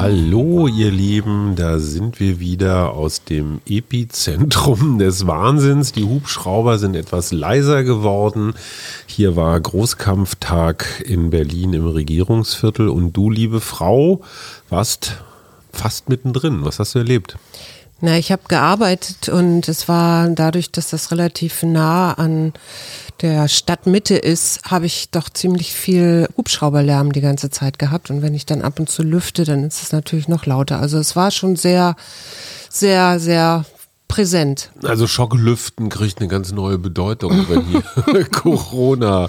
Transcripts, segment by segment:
Hallo, ihr Lieben, da sind wir wieder aus dem Epizentrum des Wahnsinns. Die Hubschrauber sind etwas leiser geworden. Hier war Großkampftag in Berlin im Regierungsviertel und du, liebe Frau, warst fast mittendrin. Was hast du erlebt? Na, ich habe gearbeitet und es war dadurch, dass das relativ nah an der Stadtmitte ist, habe ich doch ziemlich viel Hubschrauberlärm die ganze Zeit gehabt. Und wenn ich dann ab und zu lüfte, dann ist es natürlich noch lauter. Also es war schon sehr, sehr, sehr präsent. Also Schocklüften kriegt eine ganz neue Bedeutung, wenn hier Corona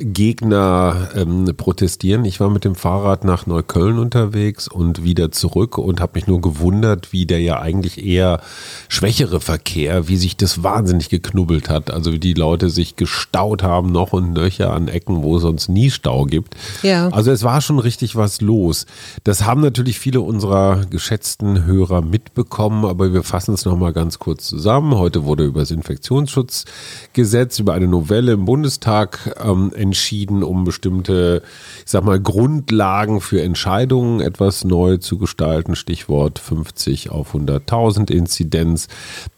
Gegner ähm, protestieren. Ich war mit dem Fahrrad nach Neukölln unterwegs und wieder zurück und habe mich nur gewundert, wie der ja eigentlich eher schwächere Verkehr, wie sich das wahnsinnig geknubbelt hat. Also wie die Leute sich gestaut haben, noch und nöcher an Ecken, wo es sonst nie Stau gibt. Ja. Also es war schon richtig was los. Das haben natürlich viele unserer geschätzten Hörer mitbekommen, aber wir fassen es nochmal ganz kurz zusammen. Heute wurde über das Infektionsschutzgesetz, über eine Novelle im Bundestag ähm, entschieden, um bestimmte, ich sag mal, Grundlagen für Entscheidungen etwas neu zu gestalten. Stichwort 50 auf 100.000 Inzidenz.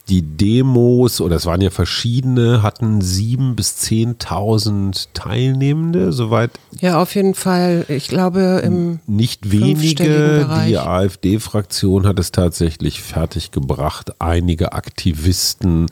Die Demos, oder es waren ja verschiedene, hatten sieben bis 10.000 Teilnehmende, soweit. Ja, auf jeden Fall. Ich glaube, im nicht wenige. Die AfD-Fraktion hat es tatsächlich fertiggebracht, einige Aktivisten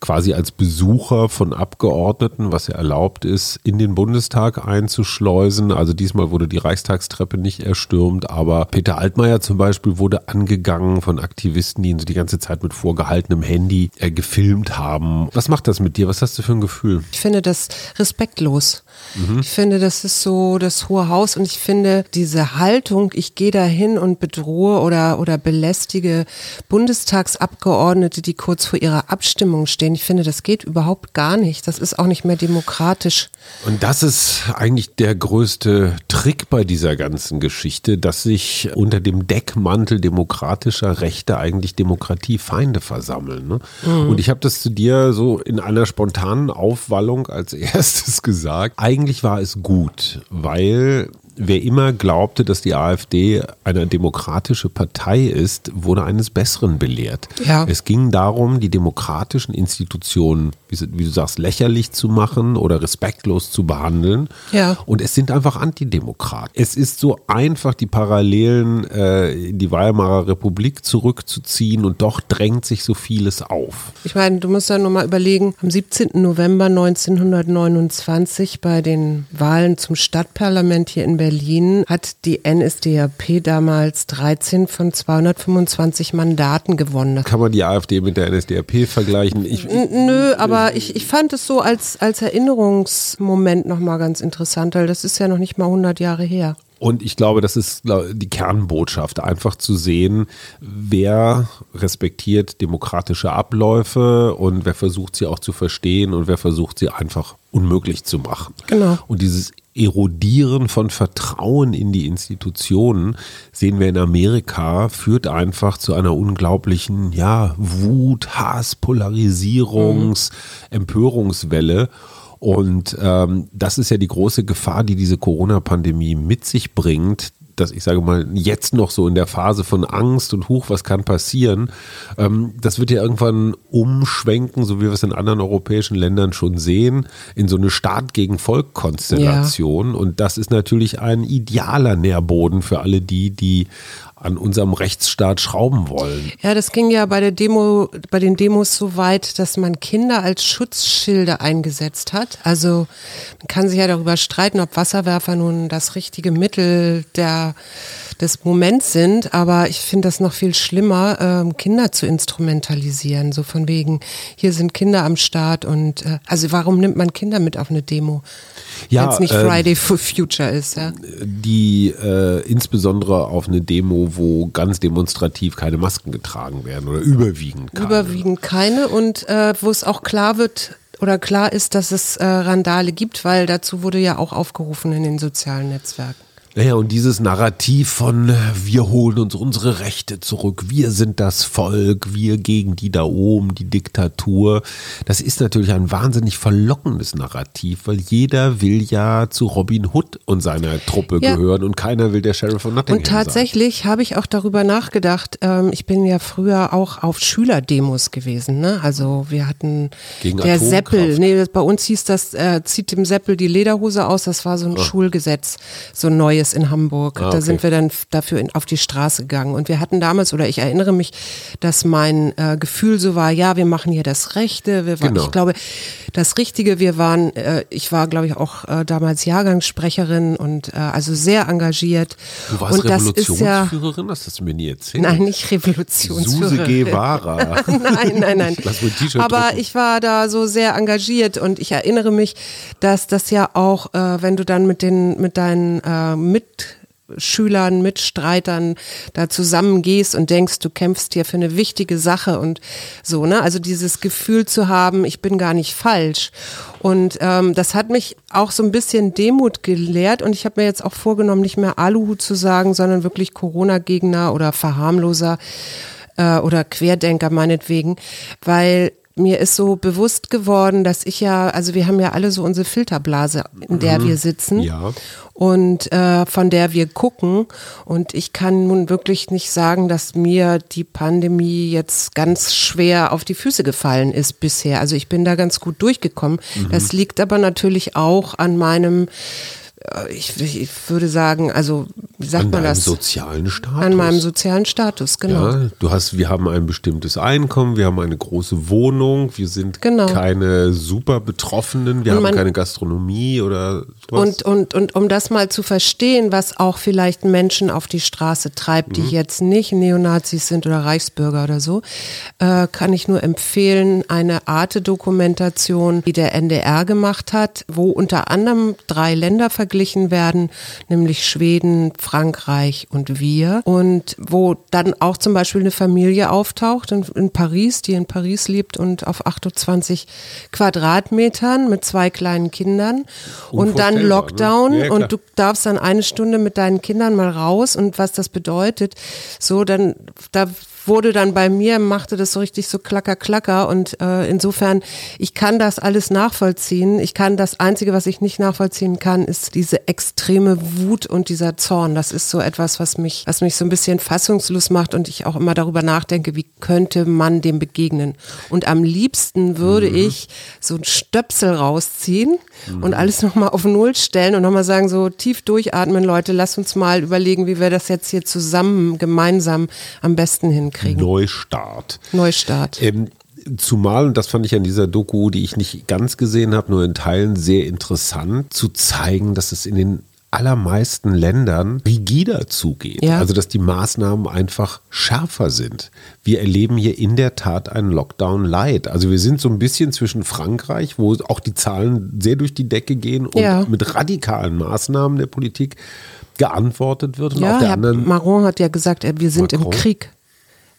quasi als Besucher von Abgeordneten, was ja erlaubt ist, in den Bundestag einzuschleusen. Also diesmal wurde die Reichstagstreppe nicht erstürmt, aber Peter Altmaier zum Beispiel wurde angegangen von Aktivisten, die ihn so die ganze Zeit mit vorgehaltenem Handy äh, gefilmt haben. Was macht das mit dir? Was hast du für ein Gefühl? Ich finde das respektlos. Mhm. Ich finde, das ist so das hohe Haus und ich finde diese Haltung, ich gehe dahin und bedrohe oder, oder belästige Bundestagsabgeordnete, die kurz vor ihrer Abstimmung stehen. Ich finde, das geht überhaupt gar nicht. Das ist auch nicht mehr demokratisch. Und das ist eigentlich der größte Trick bei dieser ganzen Geschichte, dass sich unter dem Deckmantel demokratischer Rechte eigentlich Demokratiefeinde versammeln. Ne? Mhm. Und ich habe das zu dir so in einer spontanen Aufwallung als erstes gesagt. Eigentlich war es gut, weil wer immer glaubte, dass die AfD eine demokratische Partei ist, wurde eines Besseren belehrt. Ja. Es ging darum, die demokratischen Institutionen, wie, du sagst, lächerlich zu machen oder respektlos zu behandeln. Ja. Und es sind einfach Antidemokraten. Es ist so einfach, die Parallelen äh, in die Weimarer Republik zurückzuziehen und doch drängt sich so vieles auf. Ich meine, du musst ja nur mal überlegen, am 17. November 1929 bei den Wahlen zum Stadtparlament hier in Berlin hat die NSDAP damals 13 von 225 Mandaten gewonnen. Kann man die AfD mit der NSDAP vergleichen? Ich, Nö, aber ich, ich fand es so als, als Erinnerungsmoment nochmal ganz interessant, weil das ist ja noch nicht mal 100 Jahre her. Und ich glaube, das ist die Kernbotschaft, einfach zu sehen, wer respektiert demokratische Abläufe und wer versucht sie auch zu verstehen und wer versucht sie einfach unmöglich zu machen. Genau. Und dieses Erodieren von Vertrauen in die Institutionen, sehen wir in Amerika, führt einfach zu einer unglaublichen, ja, Wut, Hass, Polarisierungs-, mhm. Empörungswelle. Und ähm, das ist ja die große Gefahr, die diese Corona-Pandemie mit sich bringt, dass ich sage mal, jetzt noch so in der Phase von Angst und Huch, was kann passieren, ähm, das wird ja irgendwann umschwenken, so wie wir es in anderen europäischen Ländern schon sehen, in so eine Staat gegen Volk-Konstellation. Ja. Und das ist natürlich ein idealer Nährboden für alle die, die an unserem Rechtsstaat schrauben wollen. Ja, das ging ja bei der Demo, bei den Demos so weit, dass man Kinder als Schutzschilde eingesetzt hat. Also man kann sich ja darüber streiten, ob Wasserwerfer nun das richtige Mittel der des Moments sind, aber ich finde das noch viel schlimmer, ähm, Kinder zu instrumentalisieren. So von wegen, hier sind Kinder am Start und äh, also warum nimmt man Kinder mit auf eine Demo? Ja, wenn es nicht äh, Friday for Future ist, ja. Die äh, insbesondere auf eine Demo, wo ganz demonstrativ keine Masken getragen werden oder überwiegend keine. Überwiegend keine und äh, wo es auch klar wird, oder klar ist, dass es äh, Randale gibt, weil dazu wurde ja auch aufgerufen in den sozialen Netzwerken. Naja, und dieses Narrativ von wir holen uns unsere Rechte zurück, wir sind das Volk, wir gegen die da oben, die Diktatur, das ist natürlich ein wahnsinnig verlockendes Narrativ, weil jeder will ja zu Robin Hood und seiner Truppe ja. gehören und keiner will der Sheriff von Nottingham Und tatsächlich habe ich auch darüber nachgedacht, ähm, ich bin ja früher auch auf Schülerdemos gewesen, ne? also wir hatten gegen der. Seppel, nee, bei uns hieß das, äh, zieht dem Seppel die Lederhose aus, das war so ein oh. Schulgesetz, so ein neues Neues in Hamburg. Ah, okay. Da sind wir dann dafür in, auf die Straße gegangen. Und wir hatten damals, oder ich erinnere mich, dass mein äh, Gefühl so war, ja, wir machen hier das Rechte. Wir waren, genau. Ich glaube, das Richtige, wir waren, äh, ich war, glaube ich, auch äh, damals Jahrgangssprecherin und äh, also sehr engagiert. Du warst und Revolutionsführerin? Das, ja, hast du mir nie erzählt. Nein, nicht Revolutionsführerin. Suse Guevara. nein, nein, nein. Aber drucken. ich war da so sehr engagiert und ich erinnere mich, dass das ja auch, äh, wenn du dann mit den, mit deinen äh, Mitschülern, Mitstreitern da zusammengehst und denkst, du kämpfst hier für eine wichtige Sache und so, ne? Also dieses Gefühl zu haben, ich bin gar nicht falsch. Und ähm, das hat mich auch so ein bisschen Demut gelehrt und ich habe mir jetzt auch vorgenommen, nicht mehr Aluhut zu sagen, sondern wirklich Corona-Gegner oder Verharmloser äh, oder Querdenker meinetwegen, weil mir ist so bewusst geworden, dass ich ja, also wir haben ja alle so unsere Filterblase, in der mhm. wir sitzen ja. und äh, von der wir gucken. Und ich kann nun wirklich nicht sagen, dass mir die Pandemie jetzt ganz schwer auf die Füße gefallen ist bisher. Also ich bin da ganz gut durchgekommen. Mhm. Das liegt aber natürlich auch an meinem ich, ich, würde sagen, also wie sagt an man das? An sozialen Status. An meinem sozialen Status, genau. Ja, du hast, wir haben ein bestimmtes Einkommen, wir haben eine große Wohnung, wir sind genau. keine super Betroffenen, wir und haben keine Gastronomie oder sowas. Und, und, und um das mal zu verstehen, was auch vielleicht Menschen auf die Straße treibt, die mhm. jetzt nicht Neonazis sind oder Reichsbürger oder so, äh, kann ich nur empfehlen, eine Arte-Dokumentation, die der NDR gemacht hat, wo unter anderem drei Länder verglichen verglichen werden, nämlich Schweden, Frankreich und wir. Und wo dann auch zum Beispiel eine Familie auftaucht in, in Paris, die in Paris lebt und auf 28 Quadratmetern mit zwei kleinen Kindern. Und dann ne? Lockdown ja, und du darfst dann eine Stunde mit deinen Kindern mal raus und was das bedeutet. So, dann, da wurde dann bei mir, machte das so richtig so klacker, klacker und äh, insofern, ich kann das alles nachvollziehen. Ich kann das Einzige, was ich nicht nachvollziehen kann, ist diese extreme Wut und dieser Zorn. Das ist so etwas, was mich, was mich so ein bisschen fassungslos macht und ich auch immer darüber nachdenke, wie könnte man dem begegnen. Und am liebsten würde mhm. ich so ein Stöpsel rausziehen mhm. und alles nochmal auf Null stellen und nochmal sagen, so tief durchatmen, Leute, lass uns mal überlegen, wie wir das jetzt hier zusammen, gemeinsam am besten hinkriegen. Neustart. Neustart. Ähm, Zumal, und das fand ich an dieser Doku, die ich nicht ganz gesehen habe, nur in Teilen sehr interessant, zu zeigen, dass es in den allermeisten Ländern rigider zugeht. Ja. Also dass die Maßnahmen einfach schärfer sind. Wir erleben hier in der Tat einen Lockdown light. Also wir sind so ein bisschen zwischen Frankreich, wo auch die Zahlen sehr durch die Decke gehen und ja. mit radikalen Maßnahmen der Politik geantwortet wird. Und ja, Herr anderen, Macron hat ja gesagt, wir sind Macron, im Krieg.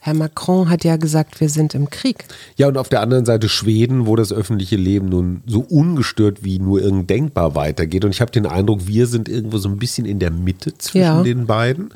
Herr Macron hat ja gesagt, wir sind im Krieg. Ja, und auf der anderen Seite Schweden, wo das öffentliche Leben nun so ungestört wie nur irgend denkbar weitergeht. Und ich habe den Eindruck, wir sind irgendwo so ein bisschen in der Mitte zwischen ja. den beiden.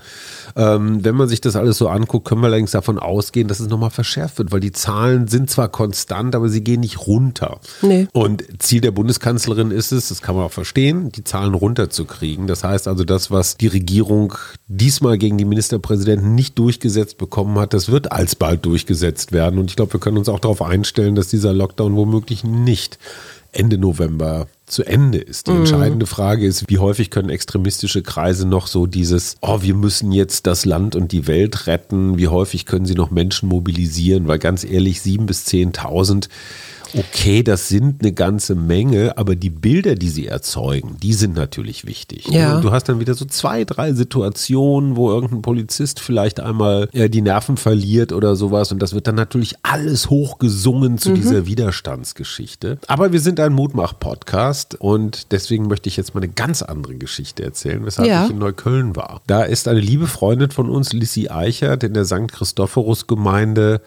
Ähm, wenn man sich das alles so anguckt, können wir allerdings davon ausgehen, dass es nochmal verschärft wird, weil die Zahlen sind zwar konstant, aber sie gehen nicht runter. Nee. Und Ziel der Bundeskanzlerin ist es, das kann man auch verstehen, die Zahlen runterzukriegen. Das heißt also, das, was die Regierung diesmal gegen die Ministerpräsidenten nicht durchgesetzt bekommen hat, das wird alsbald durchgesetzt werden. Und ich glaube, wir können uns auch darauf einstellen, dass dieser Lockdown womöglich nicht Ende November zu Ende ist. Die mhm. entscheidende Frage ist, wie häufig können extremistische Kreise noch so dieses, oh, wir müssen jetzt das Land und die Welt retten, wie häufig können sie noch Menschen mobilisieren, weil ganz ehrlich, sieben bis zehntausend okay, das sind eine ganze Menge, aber die Bilder, die sie erzeugen, die sind natürlich wichtig. Ja. Und du hast dann wieder so zwei, drei Situationen, wo irgendein Polizist vielleicht einmal äh, die Nerven verliert oder sowas und das wird dann natürlich alles hochgesungen zu mhm. dieser Widerstandsgeschichte. Aber wir sind ein Mutmach-Podcast und deswegen möchte ich jetzt mal eine ganz andere Geschichte erzählen, weshalb ja. ich in Neukölln war. Da ist eine liebe Freundin von uns, Lissy Eichert, in der St. Christophorus-Gemeinde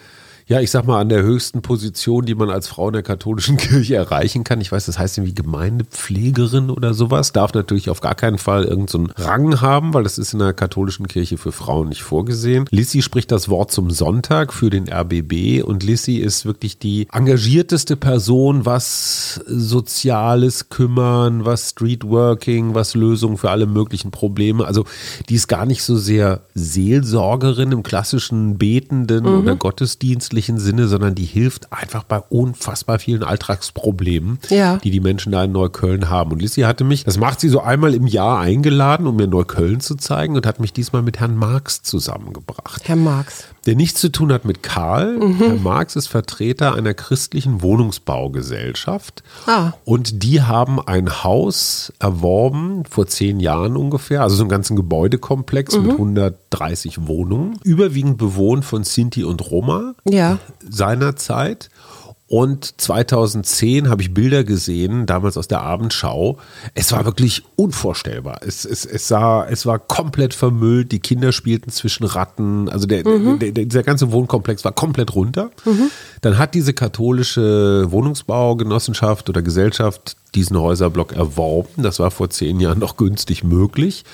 Ja, ich sag mal, an der höchsten Position, die man als Frau in der katholischen Kirche erreichen kann. Ich weiß, das heißt irgendwie Gemeindepflegerin oder sowas. Darf natürlich auf gar keinen Fall irgendeinen so Rang haben, weil das ist in der katholischen Kirche für Frauen nicht vorgesehen. Lissy spricht das Wort zum Sonntag für den RBB und Lissy ist wirklich die engagierteste Person, was Soziales kümmern, was Streetworking, was Lösungen für alle möglichen Probleme. Also die ist gar nicht so sehr Seelsorgerin im klassischen betenden mhm. oder gottesdienstlichen Sinne, sondern die hilft einfach bei unfassbar vielen Alltagsproblemen, ja. die die Menschen da in Neukölln haben. Und Lissy hatte mich, das macht sie so einmal im Jahr eingeladen, um mir Neukölln zu zeigen und hat mich diesmal mit Herrn Marx zusammengebracht. Herr Marx der nichts zu tun hat mit Karl. Mhm. Herr Marx ist Vertreter einer christlichen Wohnungsbaugesellschaft. Ah. Und die haben ein Haus erworben, vor zehn Jahren ungefähr, also so einen ganzen Gebäudekomplex mhm. mit 130 Wohnungen, überwiegend bewohnt von Sinti und Roma ja. seinerzeit. Und 2010 habe ich Bilder gesehen, damals aus der Abendschau. Es war wirklich unvorstellbar. Es, es, es, sah, es war komplett vermüllt. Die Kinder spielten zwischen Ratten. Also der, mhm. der, der, dieser ganze Wohnkomplex war komplett runter. Mhm. Dann hat diese katholische Wohnungsbaugenossenschaft oder Gesellschaft diesen Häuserblock erworben. Das war vor zehn Jahren noch günstig möglich.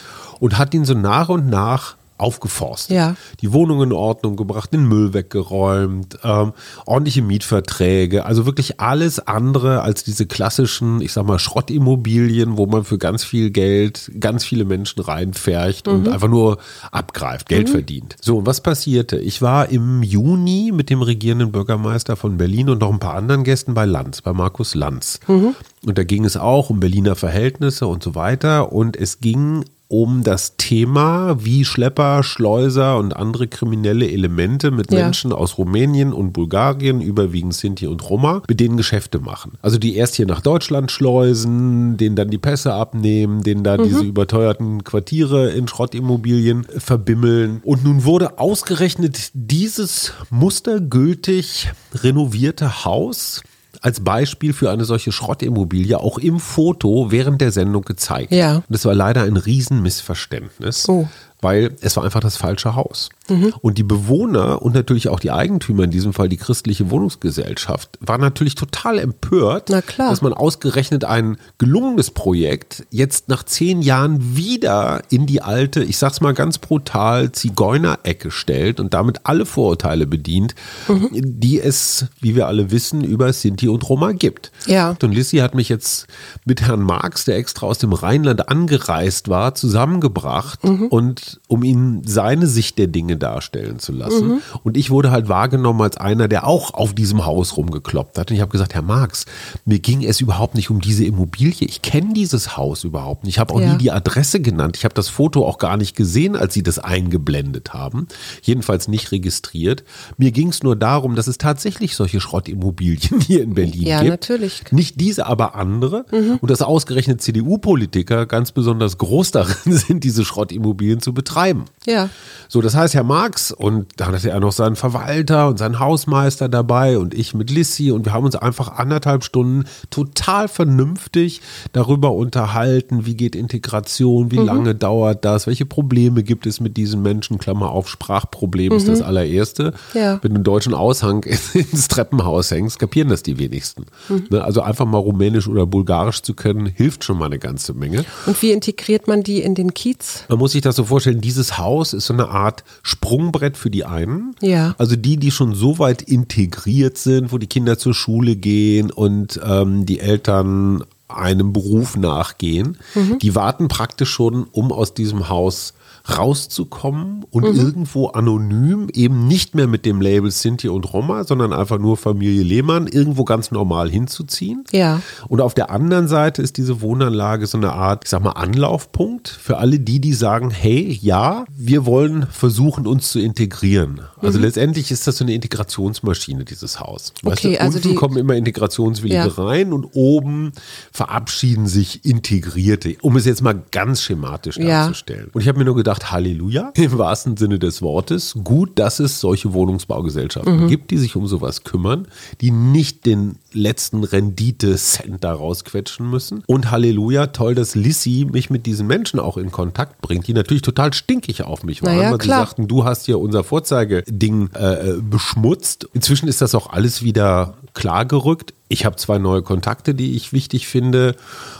Und hat ihn so nach und nach aufgeforstet. Ja. Die Wohnung in Ordnung gebracht, den Müll weggeräumt, ähm, ordentliche Mietverträge, also wirklich alles andere als diese klassischen, ich sag mal, Schrottimmobilien, wo man für ganz viel Geld ganz viele Menschen reinfärcht mhm. und einfach nur abgreift, Geld mhm. verdient. So, und was passierte? Ich war im Juni mit dem regierenden Bürgermeister von Berlin und noch ein paar anderen Gästen bei Lanz, bei Markus Lanz. Mhm. Und da ging es auch um Berliner Verhältnisse und so weiter. Und es ging um das Thema, wie Schlepper, Schleuser und andere kriminelle Elemente mit ja. Menschen aus Rumänien und Bulgarien, überwiegend Sinti und Roma, mit denen Geschäfte machen. Also die erst hier nach Deutschland schleusen, denen dann die Pässe abnehmen, denen da mhm. diese überteuerten Quartiere in Schrottimmobilien verbimmeln. Und nun wurde ausgerechnet dieses mustergültig renovierte Haus als Beispiel für eine solche Schrottimmobilie auch im Foto während der Sendung gezeigt. Ja. Und das war leider ein Riesenmissverständnis. Oh weil es war einfach das falsche Haus. Mhm. Und die Bewohner und natürlich auch die Eigentümer, in diesem Fall die christliche Wohnungsgesellschaft, waren natürlich total empört, dass man ausgerechnet ein gelungenes Projekt jetzt nach zehn Jahren wieder in die alte, ich sag's mal ganz brutal, Zigeunerecke stellt und damit alle Vorurteile bedient, mhm. die es, wie wir alle wissen, über Sinti und Roma gibt. Ja. Und Lissy hat mich jetzt mit Herrn Marx, der extra aus dem Rheinland angereist war, zusammengebracht mhm. und um ihn seine Sicht der Dinge darstellen zu lassen. Mhm. Und ich wurde halt wahrgenommen als einer, der auch auf diesem Haus rumgekloppt hat. Und ich habe gesagt, Herr Marx, mir ging es überhaupt nicht um diese Immobilie. Ich kenne dieses Haus überhaupt nicht. Ich habe auch ja. nie die Adresse genannt. Ich habe das Foto auch gar nicht gesehen, als Sie das eingeblendet haben. Jedenfalls nicht registriert. Mir ging es nur darum, dass es tatsächlich solche Schrottimmobilien hier in Berlin ja, gibt. Ja, natürlich. Nicht diese, aber andere. Mhm. Und dass ausgerechnet CDU-Politiker ganz besonders groß darin sind, diese Schrottimmobilien zu betreiben. Ja. So, das heißt, Herr Marx und dann hatte er noch seinen Verwalter und seinen Hausmeister dabei und ich mit Lissy und wir haben uns einfach anderthalb Stunden total vernünftig darüber unterhalten, wie geht Integration, wie mhm. lange dauert das, welche Probleme gibt es mit diesen Menschen, Klammer auf, Sprachproblem mhm. ist das allererste. Ja. Wenn du einen deutschen Aushang ins Treppenhaus hängst, kapieren das die wenigsten. Mhm. Ne, also einfach mal Rumänisch oder Bulgarisch zu können, hilft schon mal eine ganze Menge. Und wie integriert man die in den Kiez? Man muss sich das so vorstellen, vorstellen, dieses Haus ist so eine Art Sprungbrett für die einen. Ja. Also die, die schon so weit integriert sind, wo die Kinder zur Schule gehen und ähm, die Eltern einem Beruf nachgehen, mhm. die warten praktisch schon, um aus diesem Haus rauszukommen und mhm. irgendwo anonym, eben nicht mehr mit dem Label Sinti und Roma, sondern einfach nur Familie Lehmann, irgendwo ganz normal hinzuziehen. Ja. Und auf der anderen Seite ist diese Wohnanlage so eine Art, ich sag mal, Anlaufpunkt für alle die, die sagen, hey, ja, wir wollen versuchen, uns zu integrieren. Also mhm. letztendlich ist das so eine Integrationsmaschine, dieses Haus. Weißt okay, du, also unten die, kommen immer Integrationswillige ja. rein und oben verabschieden sich Integrierte, um es jetzt mal ganz schematisch Ja. darzustellen. Und ich habe mir nur gedacht, Halleluja, im wahrsten Sinne des Wortes, gut, dass es solche Wohnungsbaugesellschaften Mhm. gibt, die sich um sowas kümmern, die nicht den letzten Rendite-Cent da rausquetschen müssen. Und Halleluja, toll, dass Lissy mich mit diesen Menschen auch in Kontakt bringt, die natürlich total stinkig auf mich waren, Naja, weil klar. sie sagten, du hast hier unser Vorzeigeding äh, äh, beschmutzt. Inzwischen ist das auch alles wieder klargerückt. Ich habe zwei neue Kontakte, die ich wichtig finde.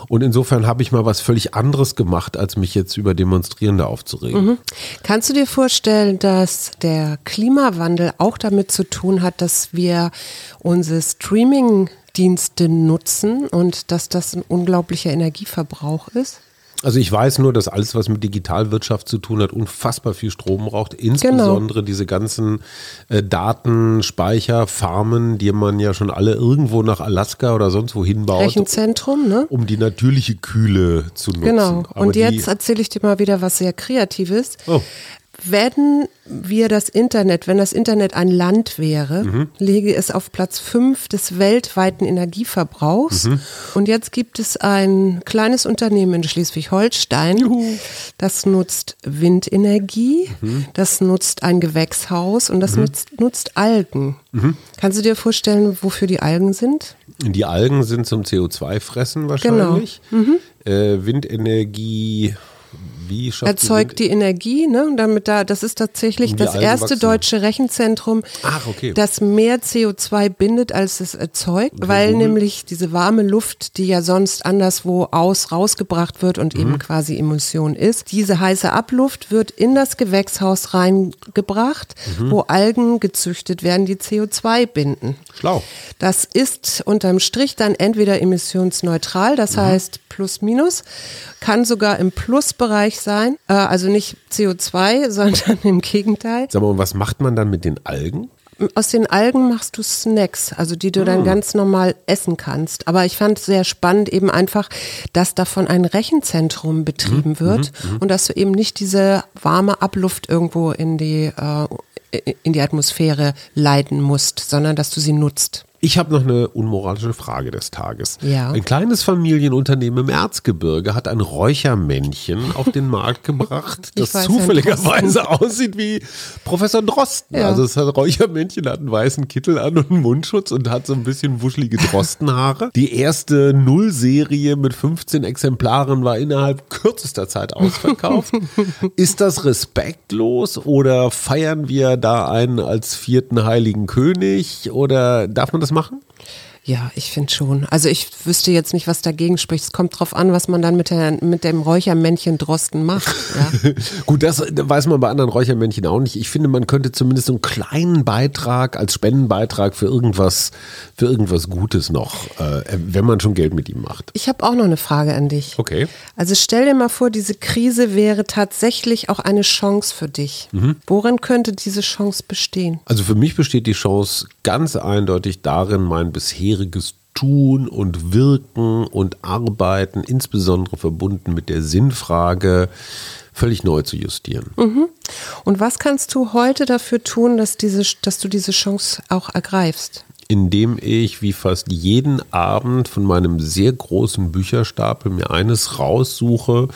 Und insofern habe ich mal was völlig anderes gemacht, als mich jetzt über Demonstrierende aufzuregen. Kannst du dir vorstellen, dass der Klimawandel auch damit zu tun hat, dass wir unsere Streaming-Dienste nutzen und dass das ein unglaublicher Energieverbrauch ist? Also ich weiß nur, dass alles, was mit Digitalwirtschaft zu tun hat, unfassbar viel Strom braucht. Insbesondere diese ganzen äh, Datenspeicherfarmen, die man ja schon alle irgendwo nach Alaska oder sonst wo hinbaut, Rechenzentrum, ne? um die natürliche Kühle zu nutzen. Genau. Aber Und jetzt erzähle ich dir mal wieder was sehr Kreatives. Oh. Wenn wir das Internet, wenn das Internet ein Land wäre, Mhm. lege es auf Platz 5 des weltweiten Energieverbrauchs. Mhm. Und jetzt gibt es ein kleines Unternehmen in Schleswig-Holstein, das nutzt Windenergie, Mhm. das nutzt ein Gewächshaus und das nutzt, nutzt Algen. Mhm. Kannst du dir vorstellen, wofür die Algen sind? Die Algen sind zum CO2-Fressen Genau. wahrscheinlich. Äh, Windenergie, wie schafft erzeugt die Energie, ne? Und damit da, das ist tatsächlich die das Algen erste wachsen. deutsche Rechenzentrum, Ach, okay. das mehr CO2 bindet, als es erzeugt, weil Google. nämlich diese warme Luft, die ja sonst anderswo aus rausgebracht wird und Mhm. eben quasi Emulsion ist, diese heiße Abluft wird in das Gewächshaus reingebracht, Mhm. wo Algen gezüchtet werden, die CO2 binden. Schlau. Das ist unterm Strich dann entweder emissionsneutral, Mhm. das heißt plus minus, kann sogar im Plusbereich sein, äh, also nicht CO2, sondern im Gegenteil. Sag mal, und was macht man dann mit den Algen? Aus den Algen machst du Snacks, also die du Ah. dann ganz normal essen kannst. Aber ich fand sehr spannend eben einfach, dass davon ein Rechenzentrum Mhm, betrieben wird und dass du eben nicht diese warme Abluft irgendwo in die, äh, in die Atmosphäre leiten musst, sondern dass du sie nutzt. Ich habe noch eine unmoralische Frage des Tages. Ja. Ein kleines Familienunternehmen im Erzgebirge hat ein Räuchermännchen auf den Markt gebracht, das zufälligerweise aussieht wie Professor Drosten. Ja. Also das Räuchermännchen hat einen weißen Kittel an und einen Mundschutz und hat so ein bisschen wuschelige Drostenhaare. Die erste Nullserie mit 15 Exemplaren war innerhalb kürzester Zeit ausverkauft. Ist das respektlos oder feiern wir da einen als vierten heiligen König oder darf man das machen? Ja, ich finde schon. Also ich wüsste jetzt nicht, was dagegen spricht. Es kommt drauf an, was man dann mit, der, mit dem Räuchermännchen Drosten macht. Ja. Gut, das weiß man bei anderen Räuchermännchen auch nicht. Ich finde, man könnte zumindest so einen kleinen Beitrag als Spendenbeitrag für irgendwas, für irgendwas Gutes noch, äh, wenn man schon Geld mit ihm macht. Ich habe auch noch eine Frage an dich. Okay. Also stell dir mal vor, diese Krise wäre tatsächlich auch eine Chance für dich. Worin könnte diese Chance bestehen? Also für mich besteht die Chance ganz eindeutig darin, mein bisheriges Tun und Wirken und Arbeiten, insbesondere verbunden mit der Sinnfrage, völlig neu zu justieren. Und was kannst du heute dafür tun, dass, diese, dass du diese Chance auch ergreifst? Indem ich wie fast jeden Abend von meinem sehr großen Bücherstapel mir eines raussuche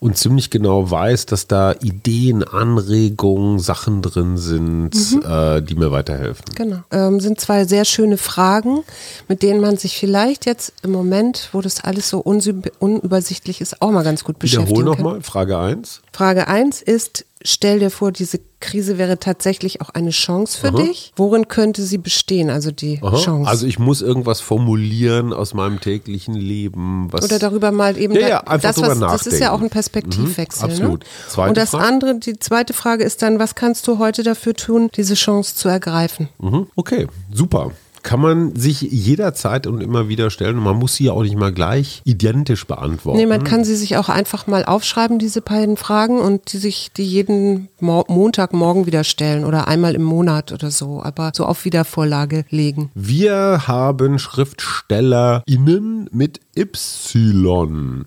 und ziemlich genau weiß, dass da Ideen, Anregungen, Sachen drin sind, äh, die mir weiterhelfen. Genau. Ähm, sind zwei sehr schöne Fragen, mit denen man sich vielleicht jetzt im Moment, wo das alles so unübersichtlich ist, auch mal ganz gut beschäftigen Wiederhol kann. nochmal, Frage 1. Frage 1 ist, stell dir vor, diese Krise wäre tatsächlich auch eine Chance für dich. Worin könnte sie bestehen, also die Chance? Also ich muss irgendwas formulieren aus meinem täglichen Leben. Was Oder darüber mal eben, Ja, ja, einfach das, drüber was, das ist ja nachdenken. auch ein Perspektivwechsel. Mhm, absolut. Ne? Und das Frage? andere, die zweite Frage ist dann, was kannst du heute dafür tun, diese Chance zu ergreifen? Mhm, Okay, super. Kann man sich jederzeit und immer wieder stellen und man muss sie ja auch nicht mal gleich identisch beantworten. Nee, man kann sie sich auch einfach mal aufschreiben, diese beiden Fragen, und die sich die jeden Mo Montagmorgen wieder stellen oder einmal im Monat oder so, aber so auf Wiedervorlage legen. Wir haben SchriftstellerInnen mit Y.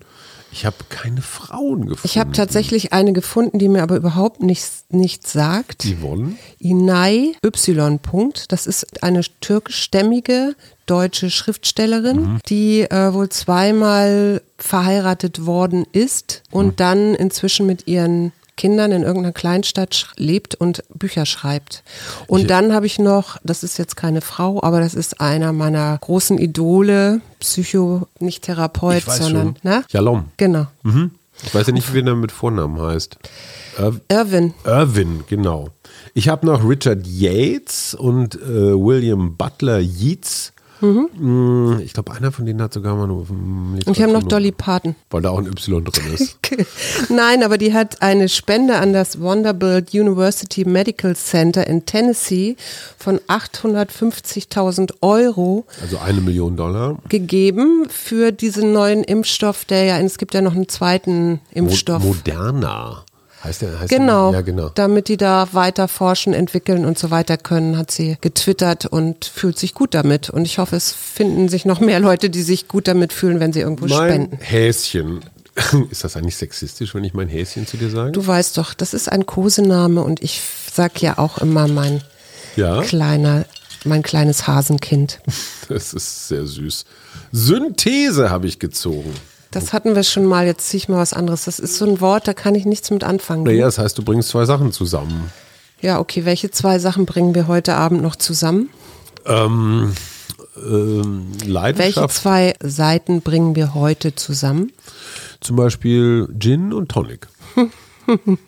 Ich habe keine Frauen gefunden. Ich habe tatsächlich eine gefunden, die mir aber überhaupt nichts, nichts sagt. Yvonne? Inai Y. Punkt. Das ist eine türkischstämmige deutsche Schriftstellerin, die äh, wohl zweimal verheiratet worden ist und dann inzwischen mit ihren Kindern in irgendeiner Kleinstadt lebt und Bücher schreibt. Und dann habe ich noch, das ist jetzt keine Frau, aber das ist einer meiner großen Idole, Psycho, nicht Therapeut, sondern, schon. ne? Jalom. Genau. Ich weiß ja nicht, wie er mit Vornamen heißt. Irwin. Irwin, genau. Ich habe noch Richard Yates und äh, William Butler Yeats. Mm, Ich glaube, einer von denen hat sogar mal nur. Und Mhm. ich habe noch Dolly Parton. Weil da auch ein Y drin ist. Nein, aber die hat eine Spende an das Vanderbilt University Medical Center in Tennessee von 850.000 Euro Also eine Million Dollar. gegeben für diesen neuen Impfstoff, der ja, es gibt ja noch einen zweiten Mo Impfstoff. Moderna. Heißt der? Heißt Genau, Der? Ja, genau. damit die da weiter forschen, entwickeln und so weiter können, hat sie getwittert und fühlt sich gut damit. Und ich hoffe, es finden sich noch mehr Leute, die sich gut damit fühlen, wenn sie irgendwo Mein spenden. Häschen. Ist das eigentlich sexistisch, wenn ich mein Häschen zu dir sage? Du weißt doch, das ist ein Kosename und ich sag ja auch immer mein ja, kleiner, mein kleines Hasenkind. das ist sehr süß. Synthese habe ich gezogen. Das hatten wir schon mal, jetzt ziehe ich mal was anderes. Das ist so ein Wort, da kann ich nichts mit anfangen. Naja, das heißt, du bringst zwei Sachen zusammen. Ja, okay, welche zwei Sachen bringen wir heute Abend noch zusammen? Ähm, ähm, Welche Leidenschaft, zwei Seiten bringen wir heute zusammen? zum Beispiel Gin und Tonic.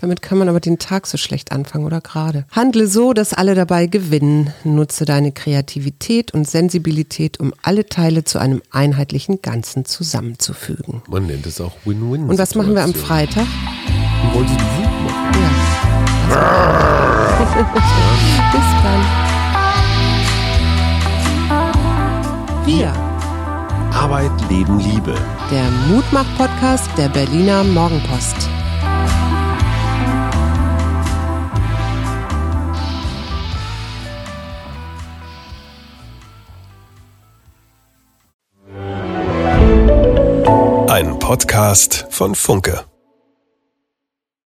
Damit kann man aber den Tag so schlecht anfangen oder gerade. Handle so, dass alle dabei gewinnen. Nutze deine Kreativität und Sensibilität, um alle Teile zu einem einheitlichen Ganzen zusammenzufügen. Man nennt es auch Win-Win. Und was machen wir am Freitag? Du wolltest Wut machen. Ja. Bis dann. Wir, Arbeit, Leben, Liebe. der Mutmach-Podcast der Berliner Morgenpost. Podcast von Funke.